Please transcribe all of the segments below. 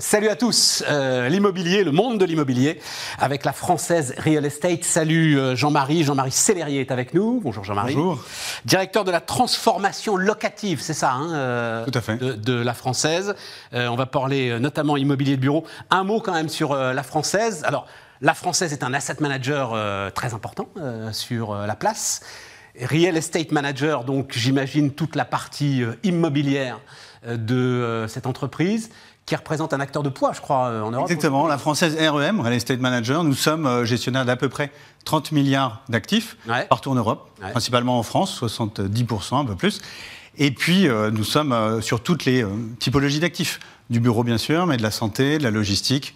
Salut à tous. Euh, l'immobilier, le monde de l'immobilier, avec la française Real Estate. Salut euh, Jean-Marie. Jean-Marie Célérier est avec nous. Bonjour Jean-Marie. Bonjour. Directeur de la transformation locative, c'est ça hein, euh, Tout à fait. De, de la française. On va parler notamment immobilier de bureau. Un mot quand même sur la française. Alors, la française est un asset manager très important sur la place. Real estate manager, donc j'imagine toute la partie immobilière de cette entreprise qui représente un acteur de poids, je crois, euh, en Europe. Exactement, la française REM, Real Estate Manager, nous sommes euh, gestionnaires d'à peu près 30 milliards d'actifs Ouais. partout en Europe, Ouais. principalement en France, 70%, un peu plus. Et puis, euh, nous sommes euh, sur toutes les euh, typologies d'actifs, du bureau bien sûr, mais de la santé, de la logistique,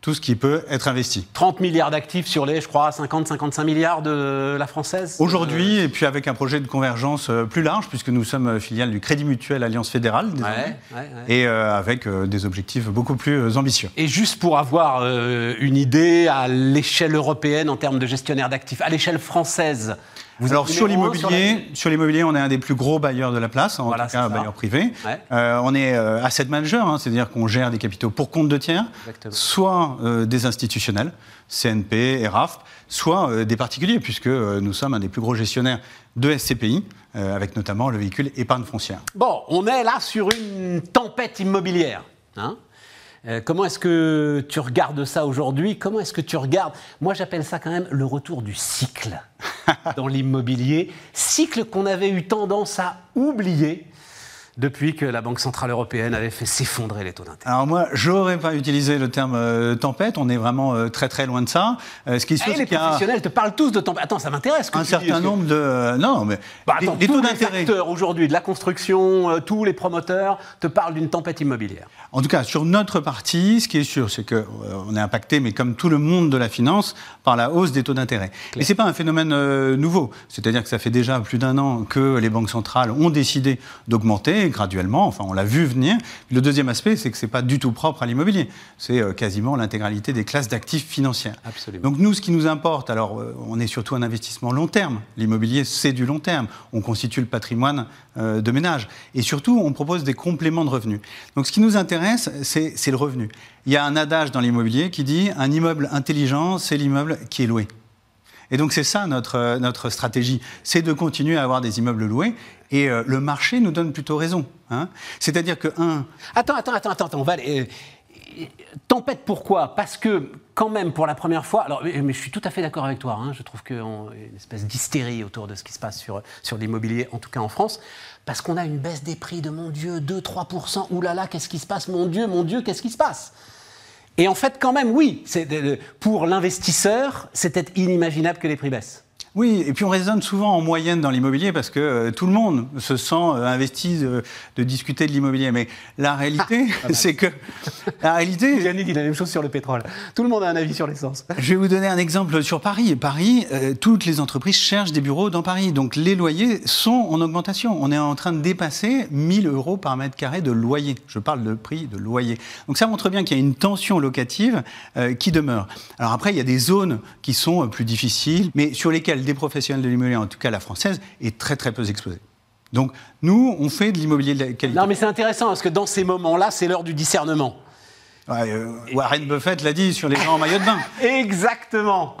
tout ce qui peut être investi. 30 milliards d'actifs sur les, je crois, 50-55 milliards de la française. Aujourd'hui, et puis avec un projet de convergence euh, plus large, puisque nous sommes euh, filiale du Crédit Mutuel Alliance Fédérale, Euh, ouais, ouais, ouais. et euh, avec euh, des objectifs beaucoup plus euh, ambitieux. Et juste pour avoir euh, une idée à l'échelle européenne en termes de gestionnaire d'actifs, à l'échelle française, vous Alors sur l'immobilier, sur l'immobilier, on est un des plus gros bailleurs de la place, en Voilà, tout cas bailleur privé. Ouais. Euh, on est euh, asset manager, hein, c'est-à-dire qu'on gère des capitaux pour compte de tiers, Exactement. soit euh, des institutionnels, CNP, ERAF, soit des particuliers, puisque nous sommes un des plus gros gestionnaires de SCPI, avec notamment le véhicule épargne foncière. Bon, on est là sur une tempête immobilière. hein. Comment est-ce que tu regardes ça aujourd'hui? Comment est-ce que tu regardes? Moi, j'appelle ça quand même le retour du cycle dans l'immobilier. Cycle qu'on avait eu tendance à oublier depuis que la Banque Centrale Européenne avait fait s'effondrer les taux d'intérêt. Alors moi, j'aurais pas utilisé le terme euh, tempête, on est vraiment euh, très très loin de ça. Euh, ce qui est sûr, Eh, c'est les a professionnels te parlent tous de tempête. Attends, ça m'intéresse. un dis, certain que- nombre de... euh, non, mais Bah, les- les, tous taux les d'intérêt... acteurs aujourd'hui de la construction, tous les promoteurs te parlent d'une tempête immobilière. En tout cas, sur notre partie, ce qui est sûr, c'est qu'on est impacté, mais comme tout le monde de la finance, par la hausse des taux d'intérêt. Et ce n'est pas un phénomène nouveau. C'est-à-dire que ça fait déjà plus d'un an que les banques centrales ont décidé d'augmenter graduellement. Enfin, on l'a vu venir. Le deuxième aspect, c'est que ce n'est pas du tout propre à l'immobilier. C'est euh, quasiment l'intégralité des classes d'actifs financières. Absolument. Donc nous, ce qui nous importe, alors euh, on est surtout un investissement long terme. L'immobilier, c'est du long terme. On constitue le patrimoine euh, de ménage. Et surtout, on propose des compléments de revenus. Donc ce qui nous intéresse, c'est c'est le revenu. Il y a un adage dans l'immobilier qui dit un immeuble intelligent, c'est l'immeuble qui est loué. Et donc c'est ça notre, euh, notre stratégie, c'est de continuer à avoir des immeubles loués. Et euh, le marché nous donne plutôt raison. hein. C'est-à-dire que, un, Attends, attends, attends, attends, on va euh, tempête, pourquoi? Parce que, quand même, pour la première fois, alors, mais, mais je suis tout à fait d'accord avec toi, hein, je trouve qu'il y a une espèce d'hystérie autour de ce qui se passe sur, sur l'immobilier, en tout cas en France, parce qu'on a une baisse des prix de, mon Dieu, 2-3%, oulala, qu'est-ce qui se passe? Mon Dieu, mon Dieu, qu'est-ce qui se passe? Et en fait, quand même, oui, pour l'investisseur, c'était inimaginable que les prix baissent. Oui, et puis on raisonne souvent en moyenne dans l'immobilier parce que euh, tout le monde se sent euh, investi de, de discuter de l'immobilier. Mais la réalité, c'est que la réalité, Yannick dit la même chose sur le pétrole. Tout le monde a un avis sur l'essence. je vais vous donner un exemple sur Paris. Paris, euh, toutes les entreprises cherchent des bureaux dans Paris, donc les loyers sont en augmentation. On est en train de dépasser 1000 euros par mètre carré de loyer. Je parle de prix de loyer. Donc ça montre bien qu'il y a une tension locative euh, qui demeure. Alors après, il y a des zones qui sont plus difficiles, mais sur lesquelles des professionnels de l'immobilier, en tout cas la française, est très très peu exposée. Donc nous, on fait de l'immobilier de la qualité. Non, mais c'est intéressant parce que dans ces moments-là, c'est l'heure du discernement. Ouais, euh, Warren Buffett l'a dit sur les gens en maillot de bain. Exactement.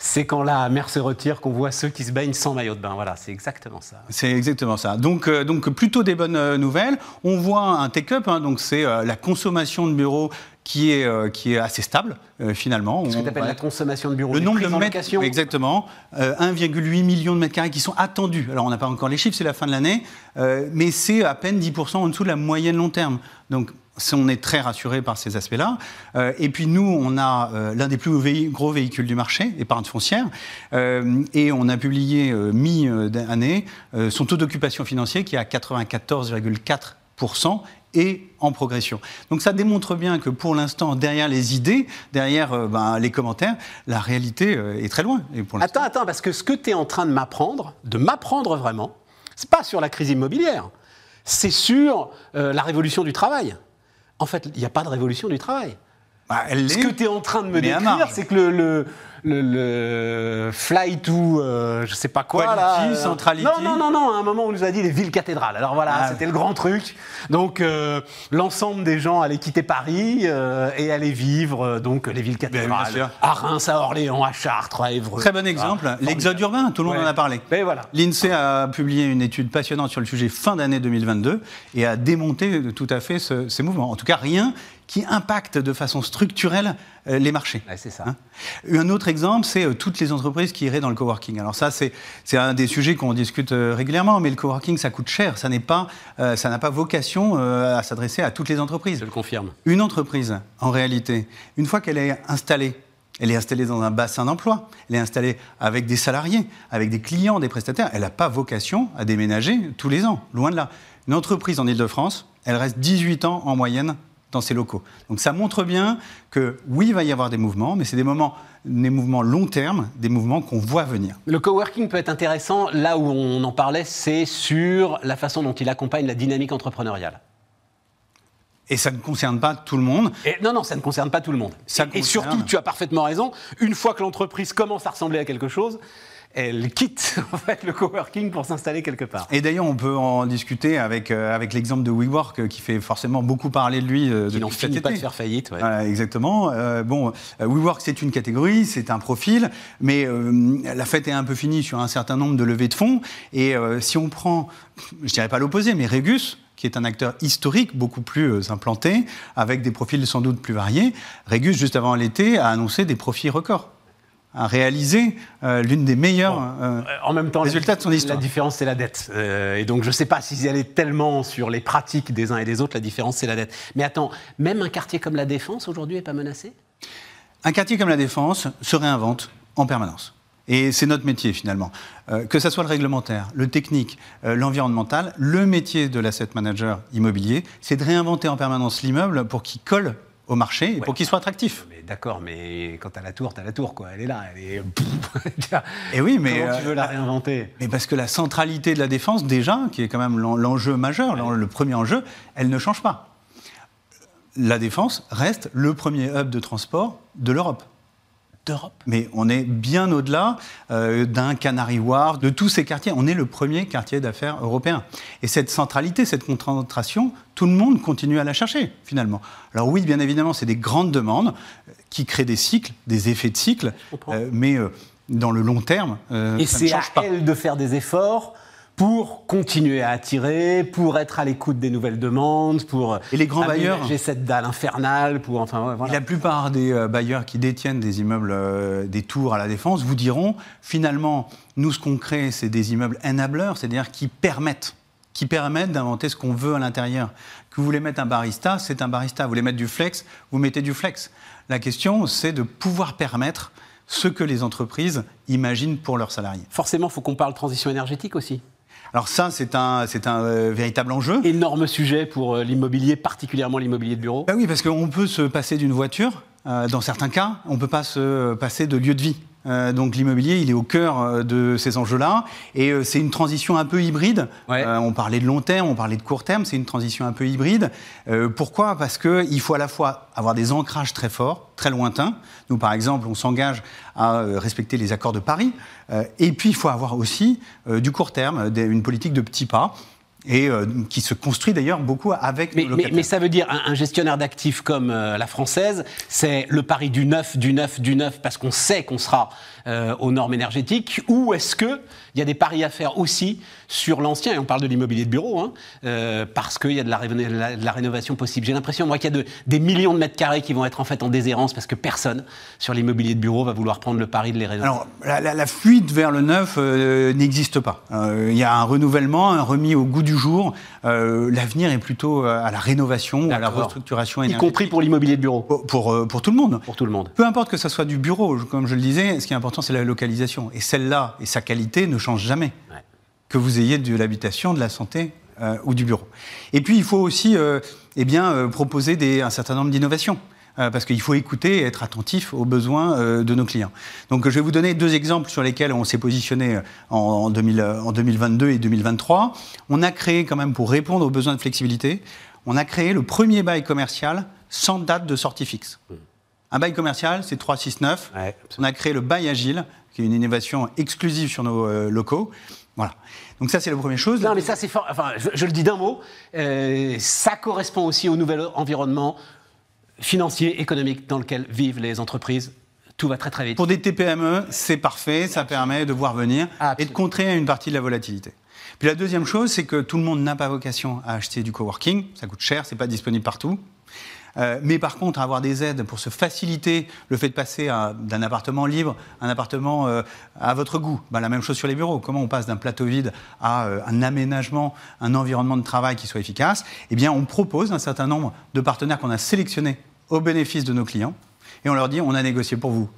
C'est quand la mer se retire qu'on voit ceux qui se baignent sans maillot de bain. Voilà, c'est exactement ça. C'est exactement ça. Donc, euh, donc plutôt des bonnes euh, nouvelles. On voit un take-up, hein, donc c'est euh, la consommation de bureaux qui est, euh, qui est assez stable euh, finalement. Ce que On tu appelles va- la consommation de bureaux. le nombre de mètres, exactement, euh, 1,8 million de mètres carrés qui sont attendus. Alors on n'a pas encore les chiffres, c'est la fin de l'année, euh, mais c'est à peine 10% en dessous de la moyenne long terme. Donc on est très rassuré par ces aspects-là. Euh, et puis nous, on a euh, l'un des plus gros véhicules du marché, épargne foncière, Euh, et on a publié mi-année son taux d'occupation financier qui est à 94,4% et en progression. Donc ça démontre bien que pour l'instant, derrière les idées, derrière euh, ben, les commentaires, la réalité euh, est très loin. Et pour l'instant- Attends, attends, parce que ce que tu es en train de m'apprendre, de m'apprendre vraiment, c'est pas sur la crise immobilière, c'est sur euh, la révolution du travail. En fait, il n'y a pas de révolution du travail. Bah, elle Ce que tu es en train de me décrire, c'est que le, le- le, le fly to, euh, je sais pas quoi Quality, là. centrality. Non, non, non, non. À un moment, on nous a dit les villes cathédrales. Alors voilà, Ah. c'était le grand truc. Donc euh, l'ensemble des gens allaient quitter Paris euh, et allaient vivre euh, donc les villes bien cathédrales. à Reims, à Orléans, à Chartres, à Évreux. Très bon exemple, Ah, l'exode urbain, tout le monde Ouais. en a parlé. Mais voilà. L'INSEE a publié une étude passionnante sur le sujet fin d'année 2022 et a démonté tout à fait ce- ces mouvements. En tout cas, rien qui impacte de façon structurelle euh, les marchés. Ouais, c'est ça. Hein un autre exemple, c'est euh, toutes les entreprises qui iraient dans le coworking. Alors ça, c'est un des sujets qu'on discute euh, régulièrement, mais le coworking, ça coûte cher. Ça n'est pas, euh, ça n'a pas vocation euh, à s'adresser à toutes les entreprises. Je le confirme. Une entreprise, en réalité, une fois qu'elle est installée, elle est installée dans un bassin d'emploi, elle est installée avec des salariés, avec des clients, des prestataires, elle n'a pas vocation à déménager tous les ans, loin de là. Une entreprise en Ile-de-France, elle reste 18 ans en moyenne dans ses locaux. Donc ça montre bien que oui, il va y avoir des mouvements, mais c'est des, moments- des mouvements long terme, des mouvements qu'on voit venir. Le coworking peut être intéressant. Là où on en parlait, c'est sur la façon dont il accompagne la dynamique entrepreneuriale. Et ça ne concerne pas tout le monde. Et non, non, ça ne concerne pas tout le monde. Ça et, surtout, tu as parfaitement raison, une fois que l'entreprise commence à ressembler à quelque chose, elle quitte en fait, le coworking pour s'installer quelque part. Et d'ailleurs, on peut en discuter avec, euh, avec l'exemple de WeWork, euh, qui fait forcément beaucoup parler de lui euh, Qui n'en finit pas de faire faillite. ouais. Voilà, exactement. Euh, bon, euh, WeWork, c'est une catégorie, c'est un profil, mais euh, la fête est un peu finie sur un certain nombre de levées de fonds. Et euh, si on prend, je dirais pas l'opposé, mais Regus, qui est un acteur historique, beaucoup plus implanté, avec des profils sans doute plus variés, Regus, juste avant l'été, a annoncé des profits records, a réalisé euh, l'une des meilleures... euh, Euh, En même temps, Résultat la, de son histoire. la différence, c'est la dette. Euh, et donc, je ne sais pas s'ils y allaient tellement sur les pratiques des uns et des autres, la différence, c'est la dette. Mais attends, même un quartier comme la Défense, aujourd'hui, n'est pas menacé? Un quartier comme la Défense se réinvente en permanence. Et c'est notre métier finalement. Euh, que ce soit le réglementaire, le technique, euh, l'environnemental, le métier de l'asset manager immobilier, c'est de réinventer en permanence l'immeuble pour qu'il colle au marché et pour qu'il soit attractif. Mais d'accord, mais quand tu as la tour, tu as la tour, quoi. Elle est là, elle est. Et oui, mais, Comment tu euh, veux la réinventer? Mais parce que la centralité de la défense, déjà, qui est quand même l'en- l'enjeu majeur, le premier enjeu, elle ne change pas. La défense reste le premier hub de transport de l'Europe. D'Europe Mais on est bien au-delà euh, d'un Canary Wharf, de tous ces quartiers. On est le premier quartier d'affaires européen. Et cette centralité, cette concentration, tout le monde continue à la chercher, finalement. Alors oui, bien évidemment, c'est des grandes demandes euh, qui créent des cycles, des effets de cycle, euh, mais euh, dans le long terme, euh, Et ça ne c'est à change pas. elle de faire des efforts pour continuer à attirer, pour être à l'écoute des nouvelles demandes, pour Et les grands bailleurs J'ai cette dalle infernale, pour enfin ouais, Et voilà. la plupart des euh, bailleurs qui détiennent des immeubles, euh, des tours à la défense, vous diront finalement, nous, ce qu'on crée, c'est des immeubles enablers, c'est-à-dire qui permettent, qui permettent d'inventer ce qu'on veut à l'intérieur. Que vous voulez mettre un barista, c'est un barista. Vous voulez mettre du flex, vous mettez du flex. La question, c'est de pouvoir permettre ce que les entreprises imaginent pour leurs salariés. Forcément, il faut qu'on parle transition énergétique aussi. Alors ça, c'est un, c'est un euh, véritable enjeu. Énorme sujet pour euh, l'immobilier, particulièrement l'immobilier de bureau. Bah oui, parce qu'on peut se passer d'une voiture, euh, dans certains cas, on ne peut pas se passer de lieu de vie. Euh, donc l'immobilier, il est au cœur euh, de ces enjeux-là. Et euh, c'est une transition un peu hybride. Ouais. Euh, on parlait de long terme, on parlait de court terme, c'est une transition un peu hybride. Pourquoi? Parce qu'il faut à la fois avoir des ancrages très forts, très lointains. Nous, par exemple, on s'engage à respecter les accords de Paris. Et puis, il faut avoir aussi du court terme, des- une politique de petits pas. Et euh, qui se construit d'ailleurs beaucoup avec Mais, nos locataires. mais ça veut dire un, un gestionnaire d'actifs comme euh, la française, c'est le pari du neuf, du neuf, du neuf, parce qu'on sait qu'on sera euh, aux normes énergétiques, ou est-ce qu'il y a des paris à faire aussi sur l'ancien, et on parle de l'immobilier de bureau, hein, parce qu'il y a de la, réno- la- de la rénovation possible. J'ai l'impression, moi, qu'il y a de- des millions de mètres carrés qui vont être en fait en déshérence, parce que personne sur l'immobilier de bureau va vouloir prendre le pari de les rénover. Alors, la, la- la fuite vers le neuf n'existe pas. Il y a un renouvellement, un remis au goût du jour. Euh, L'avenir est plutôt euh, à la rénovation, à la restructuration y compris pour l'immobilier de bureau, Pour, pour, euh, pour tout le monde. pour tout le monde. Peu importe que ça soit du bureau, comme je le disais, ce qui est important, c'est la localisation. Et celle-là et sa qualité ne changent jamais. Ouais. Que vous ayez de l'habitation, de la santé euh, ou du bureau. Et puis, il faut aussi eh bien, proposer des, un certain nombre d'innovations. Euh, parce qu'il faut écouter et être attentif aux besoins euh, de nos clients. Donc, je vais vous donner deux exemples sur lesquels on s'est positionné euh, en, en 2000, euh, en 2022 et 2023. On a créé, quand même, pour répondre aux besoins de flexibilité, on a créé le premier bail commercial sans date de sortie fixe. Un bail commercial, c'est 369. Ouais, On a créé le bail agile, qui est une innovation exclusive sur nos euh, locaux. Voilà. Donc ça, c'est la première chose. Non, mais ça, c'est fort. Enfin, je, je le dis d'un mot. euh, ça correspond aussi au nouvel environnement financier, économique dans lequel vivent les entreprises. Tout va très très vite. Pour des TPME, c'est parfait, ça permet de voir venir et de contrer une partie de la volatilité. Puis la deuxième chose, c'est que tout le monde n'a pas vocation à acheter du coworking, ça coûte cher, c'est pas disponible partout. Euh, mais par contre, avoir des aides pour se faciliter le fait de passer d'un appartement libre à un appartement euh, à votre goût, Ben, la même chose sur les bureaux. Comment on passe d'un plateau vide à euh, un aménagement, un environnement de travail qui soit efficace? Eh bien, on propose un certain nombre de partenaires qu'on a sélectionnés au bénéfice de nos clients et on leur dit on a négocié pour vous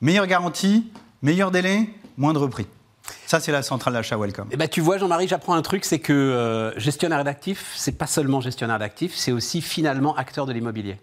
Meilleure garantie, meilleur délai, moindre prix. Ça, c'est la centrale d'achat Welcome. Eh ben, tu vois, Jean-Marie, j'apprends un truc, c'est que euh, gestionnaire d'actifs, c'est pas seulement gestionnaire d'actifs, c'est aussi finalement acteur de l'immobilier.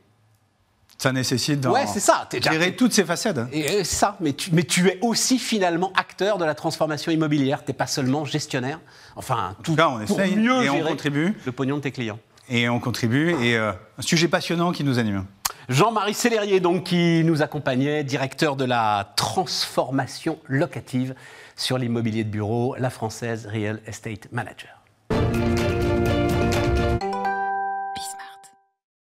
Ça nécessite d'en Ouais, c'est ça. Gérer toutes ces facettes. hein. Et euh, ça, mais tu, mais tu es aussi finalement acteur de la transformation immobilière. T'es pas seulement gestionnaire. Enfin, tout, tout cas, on pour essaye mieux et on contribue. le pognon de tes clients. Et on contribue. Et euh, un sujet passionnant qui nous anime. Jean-Marie Célérier, donc, qui nous accompagnait, directeur de la transformation locative sur l'immobilier de bureau, la française Real Estate Manager.